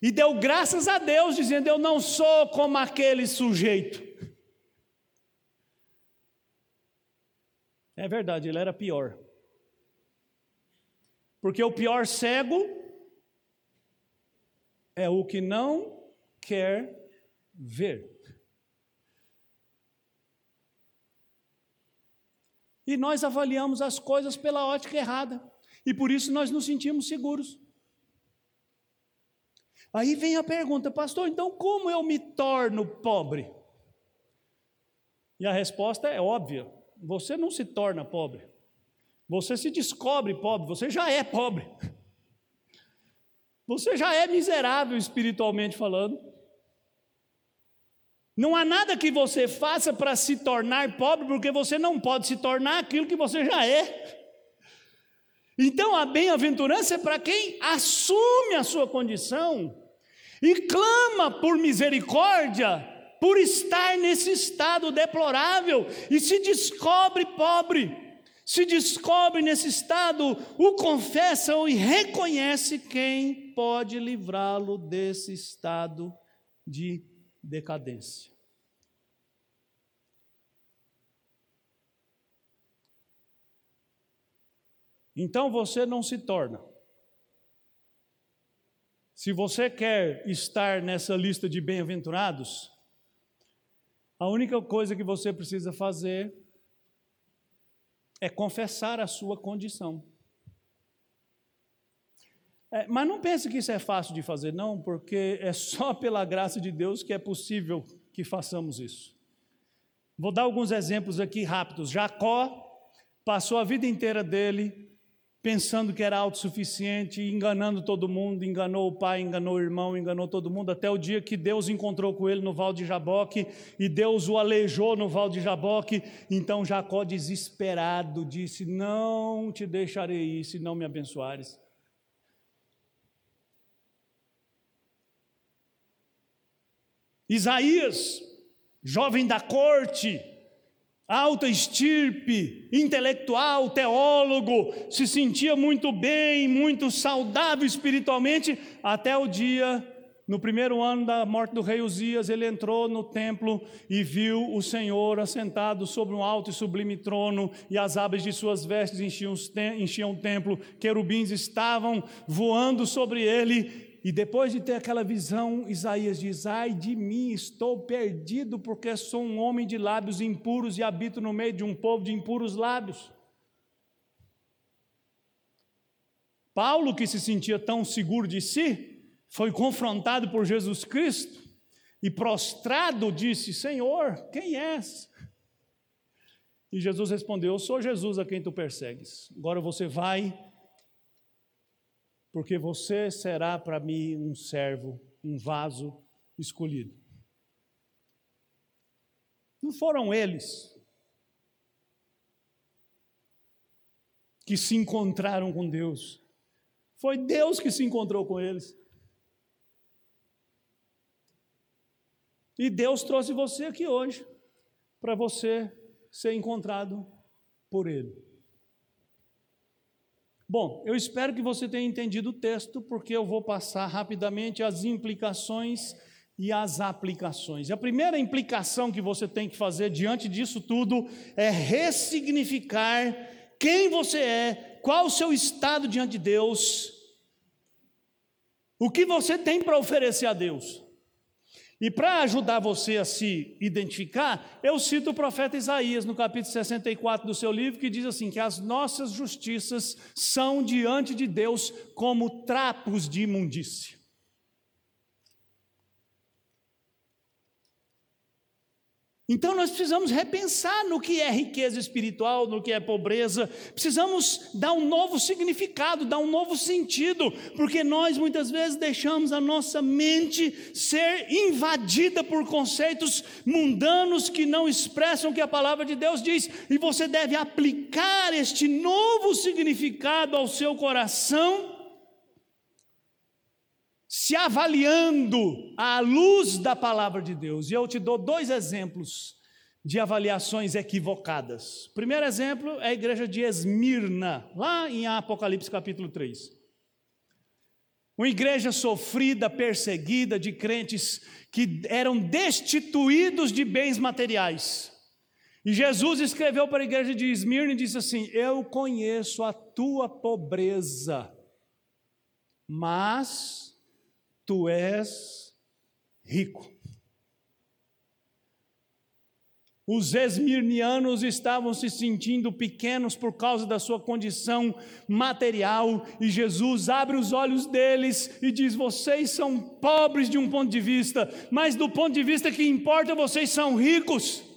S2: e deu graças a Deus, dizendo: Eu não sou como aquele sujeito. É verdade, ele era pior. Porque o pior cego é o que não quer ver. E nós avaliamos as coisas pela ótica errada. E por isso nós nos sentimos seguros. Aí vem a pergunta, pastor, então como eu me torno pobre? E a resposta é óbvia: você não se torna pobre. Você se descobre pobre, você já é pobre. Você já é miserável espiritualmente falando. Não há nada que você faça para se tornar pobre, porque você não pode se tornar aquilo que você já é. Então a bem-aventurança é para quem assume a sua condição e clama por misericórdia, por estar nesse estado deplorável e se descobre pobre, se descobre nesse estado, o confessa e reconhece quem pode livrá-lo desse estado de decadência. Então você não se torna. Se você quer estar nessa lista de bem-aventurados, a única coisa que você precisa fazer é confessar a sua condição. É, mas não pense que isso é fácil de fazer, não, porque é só pela graça de Deus que é possível que façamos isso. Vou dar alguns exemplos aqui rápidos. Jacó passou a vida inteira dele pensando que era autossuficiente, enganando todo mundo, enganou o pai, enganou o irmão, enganou todo mundo, até o dia que Deus encontrou com ele no Val de Jaboque e Deus o aleijou no Val de Jaboque. Então Jacó, desesperado, disse: Não te deixarei ir se não me abençoares. Isaías, jovem da corte, alta estirpe, intelectual, teólogo, se sentia muito bem, muito saudável espiritualmente, até o dia, no primeiro ano da morte do rei Uzias, ele entrou no templo e viu o Senhor assentado sobre um alto e sublime trono, e as abas de suas vestes enchiam, enchiam o templo, querubins estavam voando sobre ele, e depois de ter aquela visão, Isaías diz: Ai de mim, estou perdido, porque sou um homem de lábios impuros e habito no meio de um povo de impuros lábios. Paulo, que se sentia tão seguro de si, foi confrontado por Jesus Cristo e prostrado disse: Senhor, quem és? E Jesus respondeu: Eu sou Jesus a quem tu persegues. Agora você vai porque você será para mim um servo, um vaso escolhido. Não foram eles que se encontraram com Deus, foi Deus que se encontrou com eles. E Deus trouxe você aqui hoje para você ser encontrado por Ele. Bom, eu espero que você tenha entendido o texto, porque eu vou passar rapidamente as implicações e as aplicações. A primeira implicação que você tem que fazer diante disso tudo é ressignificar quem você é, qual o seu estado diante de Deus, o que você tem para oferecer a Deus. E para ajudar você a se identificar, eu cito o profeta Isaías no capítulo 64 do seu livro, que diz assim: que as nossas justiças são diante de Deus como trapos de imundície. Então nós precisamos repensar no que é riqueza espiritual, no que é pobreza, precisamos dar um novo significado, dar um novo sentido, porque nós muitas vezes deixamos a nossa mente ser invadida por conceitos mundanos que não expressam o que a palavra de Deus diz, e você deve aplicar este novo significado ao seu coração se avaliando à luz da palavra de Deus. E eu te dou dois exemplos de avaliações equivocadas. O primeiro exemplo é a igreja de Esmirna, lá em Apocalipse capítulo 3. Uma igreja sofrida, perseguida, de crentes que eram destituídos de bens materiais. E Jesus escreveu para a igreja de Esmirna e disse assim: Eu conheço a tua pobreza, mas tu és rico. Os esmirnianos estavam se sentindo pequenos por causa da sua condição material, e Jesus abre os olhos deles e diz: Vocês são pobres de um ponto de vista, mas do ponto de vista que importa, vocês são ricos.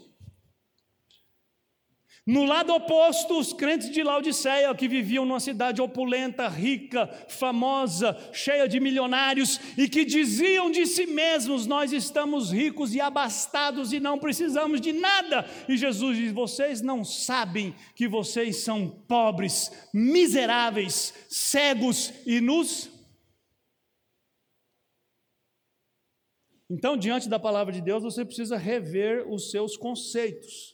S2: No lado oposto, os crentes de Laodiceia, que viviam numa cidade opulenta, rica, famosa, cheia de milionários, e que diziam de si mesmos: Nós estamos ricos e abastados e não precisamos de nada. E Jesus diz: Vocês não sabem que vocês são pobres, miseráveis, cegos e nus? Então, diante da palavra de Deus, você precisa rever os seus conceitos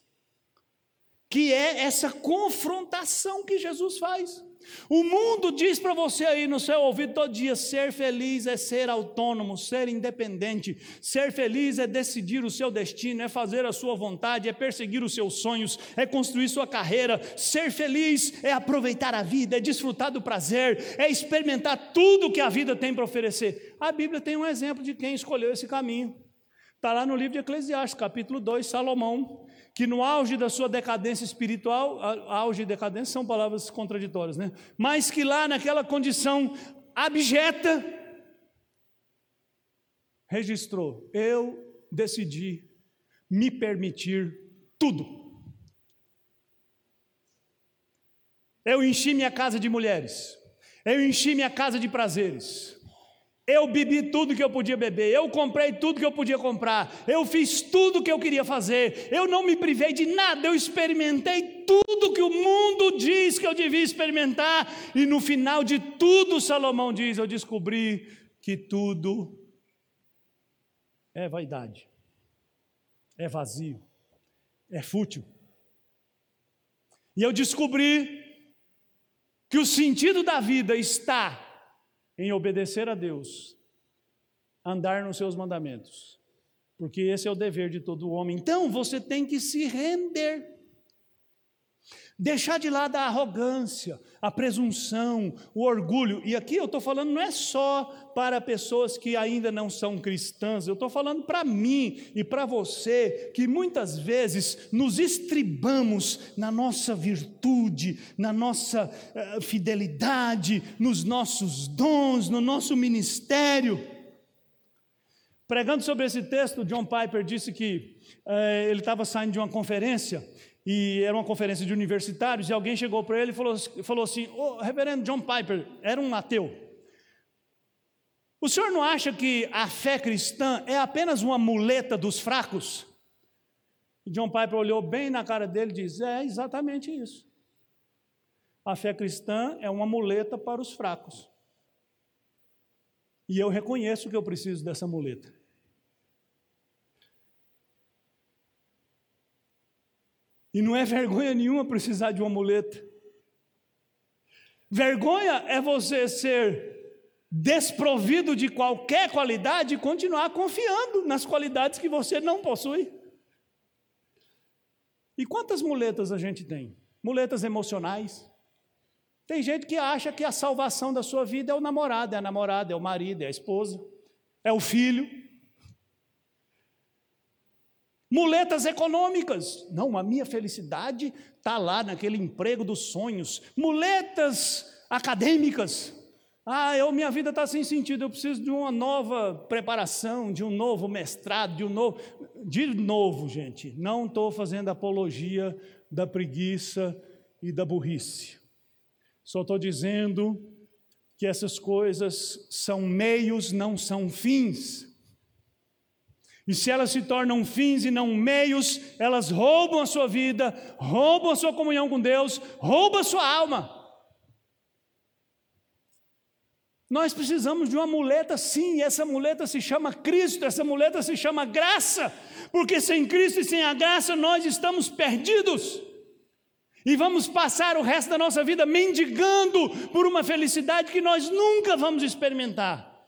S2: que é essa confrontação que Jesus faz. O mundo diz para você aí no seu ouvido todo dia: ser feliz é ser autônomo, ser independente, ser feliz é decidir o seu destino, é fazer a sua vontade, é perseguir os seus sonhos, é construir sua carreira. Ser feliz é aproveitar a vida, é desfrutar do prazer, é experimentar tudo que a vida tem para oferecer. A Bíblia tem um exemplo de quem escolheu esse caminho. Está lá no livro de Eclesiastes, capítulo 2, Salomão que no auge da sua decadência espiritual, auge e decadência são palavras contraditórias, né? Mas que lá naquela condição abjeta, registrou: eu decidi me permitir tudo. Eu enchi minha casa de mulheres, eu enchi minha casa de prazeres, eu bebi tudo que eu podia beber, eu comprei tudo que eu podia comprar, eu fiz tudo que eu queria fazer, eu não me privei de nada, eu experimentei tudo que o mundo diz que eu devia experimentar, e no final de tudo, Salomão diz: eu descobri que tudo é vaidade, é vazio, é fútil. E eu descobri que o sentido da vida está em obedecer a Deus, andar nos seus mandamentos, porque esse é o dever de todo homem. Então você tem que se render. Deixar de lado a arrogância, a presunção, o orgulho. E aqui eu estou falando não é só para pessoas que ainda não são cristãs, eu estou falando para mim e para você, que muitas vezes nos estribamos na nossa virtude, na nossa uh, fidelidade, nos nossos dons, no nosso ministério. Pregando sobre esse texto, John Piper disse que uh, ele estava saindo de uma conferência e era uma conferência de universitários, e alguém chegou para ele e falou, falou assim: oh, Reverendo John Piper, era um ateu. O senhor não acha que a fé cristã é apenas uma muleta dos fracos? E John Piper olhou bem na cara dele e disse: É exatamente isso. A fé cristã é uma muleta para os fracos. E eu reconheço que eu preciso dessa muleta. E não é vergonha nenhuma precisar de uma muleta. Vergonha é você ser desprovido de qualquer qualidade e continuar confiando nas qualidades que você não possui. E quantas muletas a gente tem? Muletas emocionais. Tem gente que acha que a salvação da sua vida é o namorado, é a namorada, é o marido, é a esposa, é o filho. Muletas econômicas. Não, a minha felicidade está lá naquele emprego dos sonhos. Muletas acadêmicas. Ah, eu, minha vida está sem sentido, eu preciso de uma nova preparação, de um novo mestrado, de um novo. De novo, gente, não estou fazendo apologia da preguiça e da burrice. Só estou dizendo que essas coisas são meios, não são fins. E se elas se tornam fins e não meios, elas roubam a sua vida, roubam a sua comunhão com Deus, roubam a sua alma. Nós precisamos de uma muleta, sim, e essa muleta se chama Cristo, essa muleta se chama graça, porque sem Cristo e sem a graça nós estamos perdidos. E vamos passar o resto da nossa vida mendigando por uma felicidade que nós nunca vamos experimentar.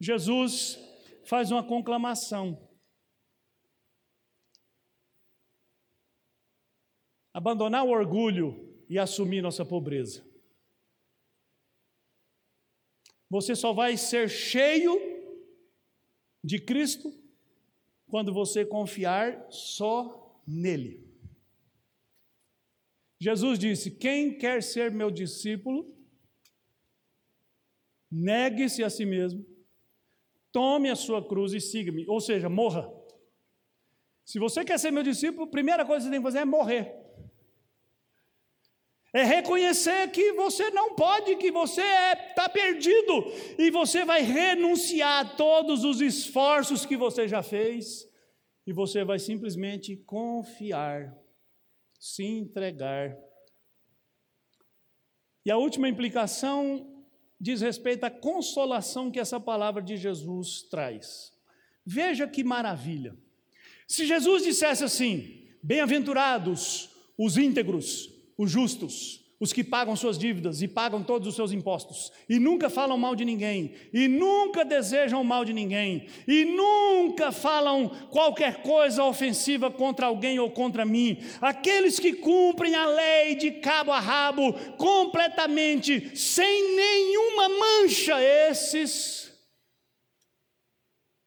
S2: Jesus faz uma conclamação. Abandonar o orgulho e assumir nossa pobreza. Você só vai ser cheio de Cristo quando você confiar só nele. Jesus disse: Quem quer ser meu discípulo, negue-se a si mesmo, tome a sua cruz e siga-me, ou seja, morra. Se você quer ser meu discípulo, a primeira coisa que você tem que fazer é morrer. É reconhecer que você não pode, que você está é, perdido, e você vai renunciar a todos os esforços que você já fez, e você vai simplesmente confiar, se entregar. E a última implicação diz respeito à consolação que essa palavra de Jesus traz. Veja que maravilha. Se Jesus dissesse assim: Bem-aventurados os íntegros, os justos, os que pagam suas dívidas e pagam todos os seus impostos, e nunca falam mal de ninguém, e nunca desejam mal de ninguém, e nunca falam qualquer coisa ofensiva contra alguém ou contra mim, aqueles que cumprem a lei de cabo a rabo, completamente, sem nenhuma mancha, esses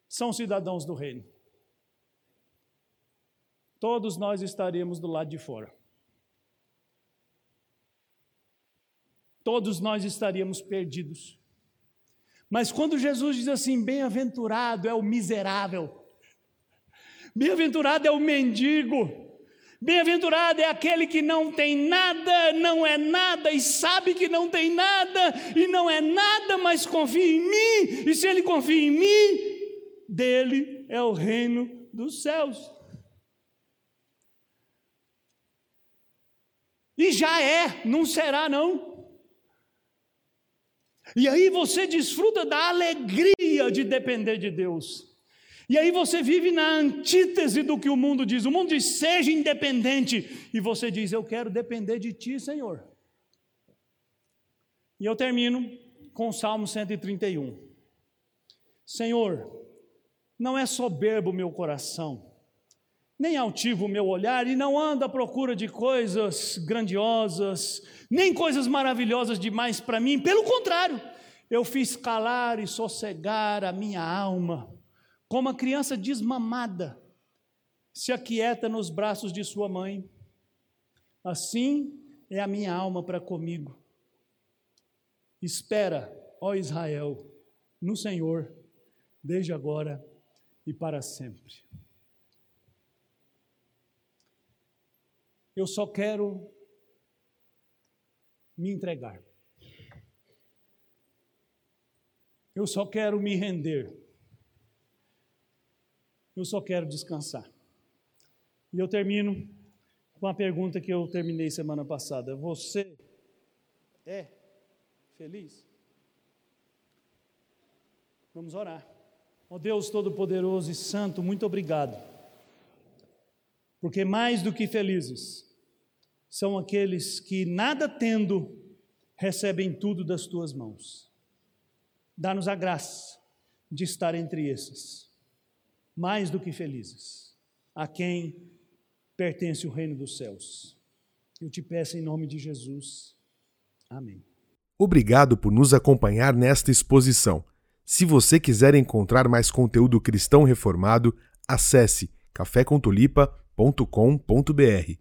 S2: são cidadãos do reino. Todos nós estaremos do lado de fora. Todos nós estaríamos perdidos. Mas quando Jesus diz assim: bem-aventurado é o miserável, bem-aventurado é o mendigo, bem-aventurado é aquele que não tem nada, não é nada e sabe que não tem nada e não é nada, mas confia em mim, e se ele confia em mim, dele é o reino dos céus. E já é, não será não. E aí você desfruta da alegria de depender de Deus. E aí você vive na antítese do que o mundo diz. O mundo diz: seja independente. E você diz: eu quero depender de ti, Senhor. E eu termino com o Salmo 131. Senhor, não é soberbo meu coração, nem altivo o meu olhar, e não ando à procura de coisas grandiosas, nem coisas maravilhosas demais para mim, pelo contrário, eu fiz calar e sossegar a minha alma, como a criança desmamada se aquieta nos braços de sua mãe. Assim é a minha alma para comigo. Espera, ó Israel, no Senhor, desde agora e para sempre. Eu só quero me entregar. Eu só quero me render. Eu só quero descansar. E eu termino com a pergunta que eu terminei semana passada. Você é feliz? Vamos orar. Ó oh Deus Todo-Poderoso e Santo, muito obrigado. Porque mais do que felizes, são aqueles que, nada tendo, recebem tudo das tuas mãos. Dá-nos a graça de estar entre esses, mais do que felizes, a quem pertence o reino dos céus. Eu te peço em nome de Jesus. Amém.
S1: Obrigado por nos acompanhar nesta exposição. Se você quiser encontrar mais conteúdo cristão reformado, acesse cafécontolipa.com.br.